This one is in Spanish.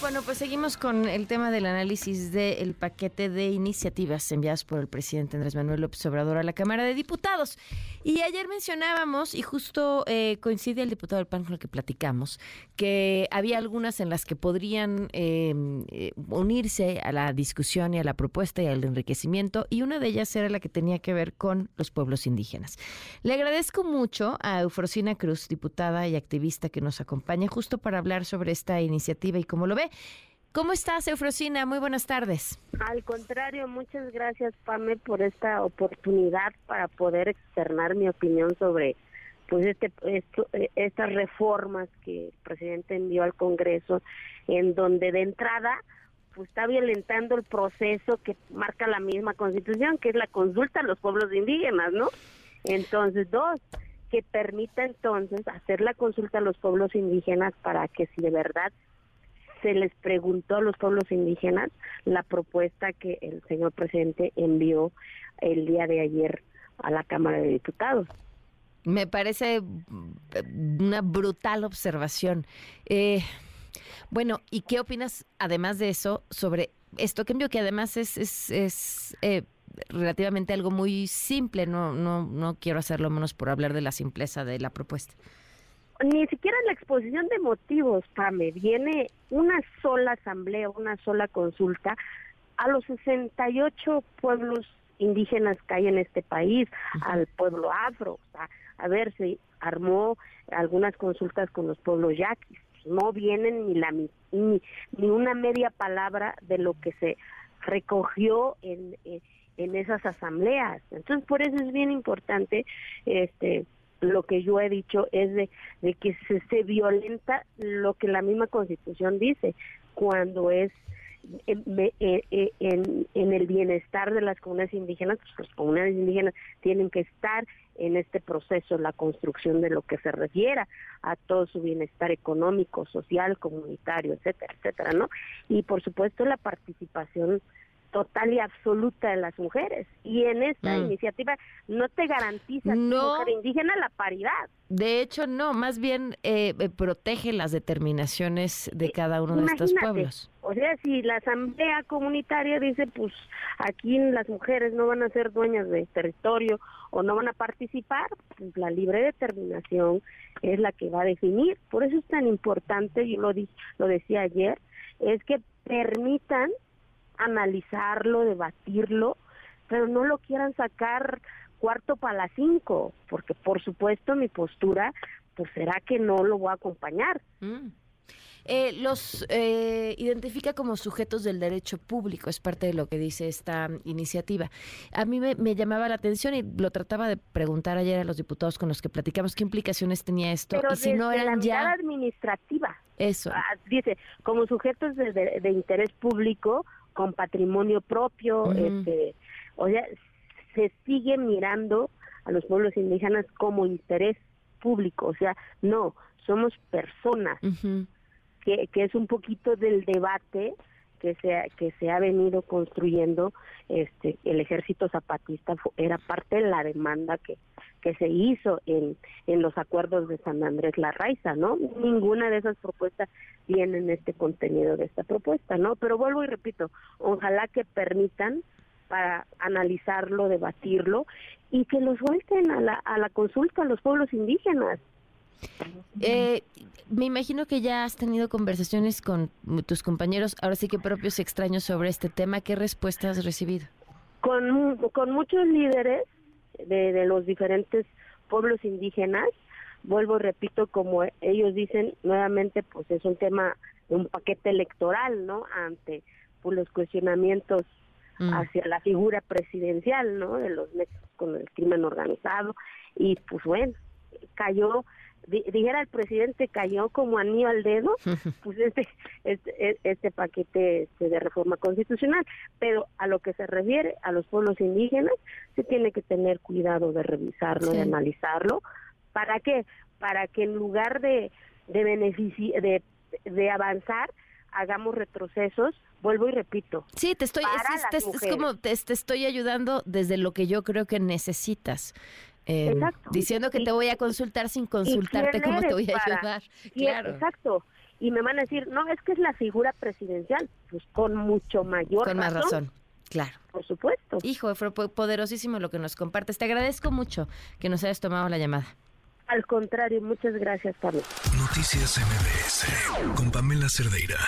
Bueno, pues seguimos con el tema del análisis del paquete de iniciativas enviadas por el presidente Andrés Manuel López Obrador a la Cámara de Diputados. Y ayer mencionábamos, y justo eh, coincide el diputado del PAN con el que platicamos, que había algunas en las que podrían em, eh, unirse a la discusión y a la propuesta y al enriquecimiento, y una de ellas era la que tenía que ver con los pueblos indígenas. Le agradezco mucho a Eufrosina Cruz, diputada y activista que nos acompaña justo para hablar sobre esta iniciativa y cómo lo ve. ¿Cómo estás, Eufrosina? Muy buenas tardes. Al contrario, muchas gracias, Pame, por esta oportunidad para poder externar mi opinión sobre pues este esto, estas reformas que el presidente envió al Congreso, en donde de entrada pues está violentando el proceso que marca la misma Constitución, que es la consulta a los pueblos indígenas, ¿no? Entonces, dos, que permita entonces hacer la consulta a los pueblos indígenas para que si de verdad se les preguntó a los pueblos indígenas la propuesta que el señor presidente envió el día de ayer a la Cámara de Diputados. Me parece una brutal observación. Eh, bueno, ¿y qué opinas, además de eso, sobre esto que envió, que además es, es, es eh, relativamente algo muy simple? No, no, no quiero hacerlo menos por hablar de la simpleza de la propuesta ni siquiera en la exposición de motivos, Pame, viene una sola asamblea, una sola consulta a los 68 pueblos indígenas que hay en este país, al pueblo afro, o sea, a ver, se armó algunas consultas con los pueblos yaquis, no vienen ni la ni, ni una media palabra de lo que se recogió en, en, en esas asambleas. Entonces, por eso es bien importante este lo que yo he dicho es de, de que se, se violenta lo que la misma constitución dice cuando es en, en, en, el bienestar de las comunidades indígenas, pues las comunidades indígenas tienen que estar en este proceso, la construcción de lo que se refiera a todo su bienestar económico, social, comunitario, etcétera, etcétera, ¿no? Y por supuesto la participación total y absoluta de las mujeres. Y en esta mm. iniciativa no te garantiza no, mujer indígena la paridad. De hecho, no, más bien eh, eh, protege las determinaciones de cada uno de estos pueblos. O sea, si la asamblea comunitaria dice, pues aquí las mujeres no van a ser dueñas del territorio o no van a participar, pues la libre determinación es la que va a definir. Por eso es tan importante, yo lo, di, lo decía ayer, es que permitan analizarlo, debatirlo, pero no lo quieran sacar cuarto para las cinco, porque por supuesto mi postura pues será que no lo voy a acompañar. Mm. Eh, los eh, identifica como sujetos del derecho público, es parte de lo que dice esta iniciativa. A mí me, llamaba la atención y lo trataba de preguntar ayer a los diputados con los que platicamos qué implicaciones tenía esto y si no eran la ya administrativa. Eso. Ah, dice, como sujetos de, de interés público, con patrimonio propio, este, o sea, se sigue mirando a los pueblos indígenas como interés público, o sea, no, somos personas, que, que es un poquito del debate que se, que se ha venido construyendo, este, el ejército zapatista era parte de la demanda que, que se hizo en, en los acuerdos de San Andrés La Raiza, ¿no? Ninguna de esas propuestas viene en este contenido de esta propuesta, ¿no? Pero vuelvo y repito, ojalá que permitan para analizarlo, debatirlo y que los suelten a la, a la consulta a los pueblos indígenas. Eh, me imagino que ya has tenido conversaciones con tus compañeros, ahora sí que propios extraños sobre este tema. ¿Qué respuestas has recibido? Con, con muchos líderes de, los diferentes pueblos indígenas. Vuelvo, repito, como ellos dicen, nuevamente, pues es un tema, un paquete electoral, ¿no? Ante pues, los cuestionamientos mm. hacia la figura presidencial, ¿no? De los nexos con el crimen organizado. Y pues bueno, cayó dijera el presidente cayó como anillo al dedo pues este, este este paquete este de reforma constitucional. Pero a lo que se refiere a los pueblos indígenas se tiene que tener cuidado de revisarlo de analizarlo. Para qué para que en lugar de de de, de avanzar hagamos retrocesos. Vuelvo y repito. Sí, te estoy, es, como te, estoy ayudando desde lo que yo creo que necesitas. Eh, diciendo que te voy a consultar sin consultarte cómo te voy a ayudar. claro. Exacto. Y me van a decir, no, es que es la figura presidencial. Pues con mucho mayor Con más razón. Claro. Por supuesto. Hijo, fue poderosísimo lo que nos compartes. Te agradezco mucho que nos hayas tomado la llamada. Al contrario, muchas gracias, Pablo. Noticias MBS con Pamela Cerdeira.